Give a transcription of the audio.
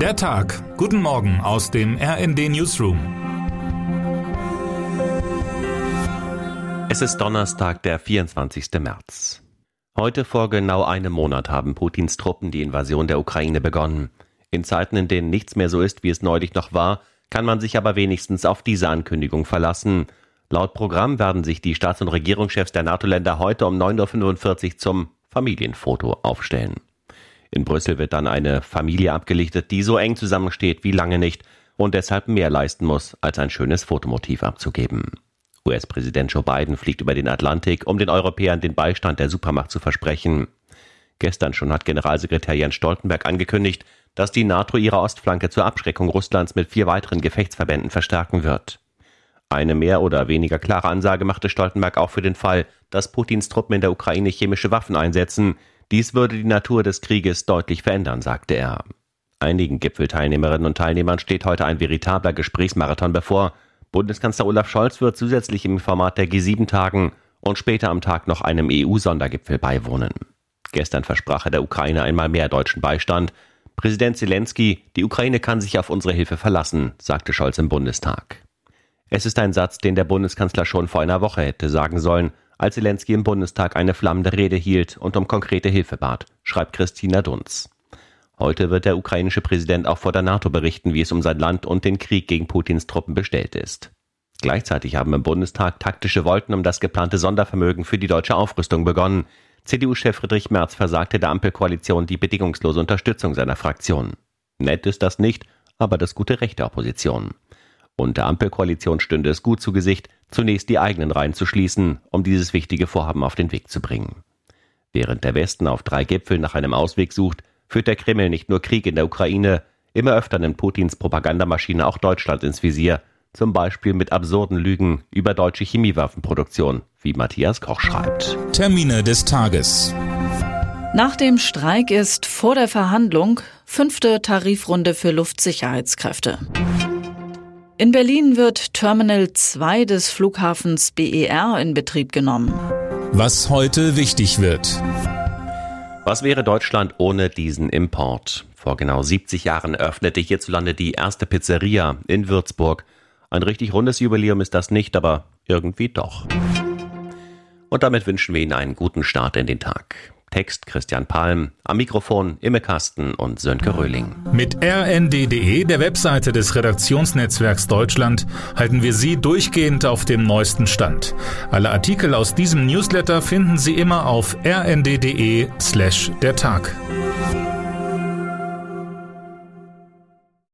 Der Tag. Guten Morgen aus dem RND Newsroom. Es ist Donnerstag, der 24. März. Heute vor genau einem Monat haben Putins Truppen die Invasion der Ukraine begonnen. In Zeiten, in denen nichts mehr so ist, wie es neulich noch war, kann man sich aber wenigstens auf diese Ankündigung verlassen. Laut Programm werden sich die Staats- und Regierungschefs der NATO-Länder heute um 9.45 Uhr zum Familienfoto aufstellen. In Brüssel wird dann eine Familie abgelichtet, die so eng zusammensteht wie lange nicht und deshalb mehr leisten muss, als ein schönes Fotomotiv abzugeben. US-Präsident Joe Biden fliegt über den Atlantik, um den Europäern den Beistand der Supermacht zu versprechen. Gestern schon hat Generalsekretär Jens Stoltenberg angekündigt, dass die NATO ihre Ostflanke zur Abschreckung Russlands mit vier weiteren Gefechtsverbänden verstärken wird. Eine mehr oder weniger klare Ansage machte Stoltenberg auch für den Fall, dass Putins Truppen in der Ukraine chemische Waffen einsetzen. Dies würde die Natur des Krieges deutlich verändern, sagte er. Einigen Gipfelteilnehmerinnen und Teilnehmern steht heute ein veritabler Gesprächsmarathon bevor. Bundeskanzler Olaf Scholz wird zusätzlich im Format der G7 tagen und später am Tag noch einem EU-Sondergipfel beiwohnen. Gestern versprach er der Ukraine einmal mehr deutschen Beistand. Präsident Zelensky, die Ukraine kann sich auf unsere Hilfe verlassen, sagte Scholz im Bundestag. Es ist ein Satz, den der Bundeskanzler schon vor einer Woche hätte sagen sollen, als Zelensky im Bundestag eine flammende Rede hielt und um konkrete Hilfe bat, schreibt Christina Dunz. Heute wird der ukrainische Präsident auch vor der NATO berichten, wie es um sein Land und den Krieg gegen Putins Truppen bestellt ist. Gleichzeitig haben im Bundestag taktische Wolken um das geplante Sondervermögen für die deutsche Aufrüstung begonnen. CDU-Chef Friedrich Merz versagte der Ampelkoalition die bedingungslose Unterstützung seiner Fraktion. Nett ist das nicht, aber das gute Recht der Opposition. Und der Ampelkoalition stünde es gut zu Gesicht, zunächst die eigenen Reihen zu schließen, um dieses wichtige Vorhaben auf den Weg zu bringen. Während der Westen auf drei Gipfeln nach einem Ausweg sucht, führt der Kreml nicht nur Krieg in der Ukraine, immer öfter nimmt Putins Propagandamaschine auch Deutschland ins Visier, zum Beispiel mit absurden Lügen über deutsche Chemiewaffenproduktion, wie Matthias Koch schreibt. Termine des Tages. Nach dem Streik ist vor der Verhandlung fünfte Tarifrunde für Luftsicherheitskräfte. In Berlin wird Terminal 2 des Flughafens BER in Betrieb genommen. Was heute wichtig wird. Was wäre Deutschland ohne diesen Import? Vor genau 70 Jahren öffnete hierzulande die erste Pizzeria in Würzburg. Ein richtig rundes Jubiläum ist das nicht, aber irgendwie doch. Und damit wünschen wir Ihnen einen guten Start in den Tag. Text Christian Palm, am Mikrofon Imme Kasten und Sönke Röhling. Mit rnd.de, der Webseite des Redaktionsnetzwerks Deutschland, halten wir Sie durchgehend auf dem neuesten Stand. Alle Artikel aus diesem Newsletter finden Sie immer auf rnd.de slash der Tag.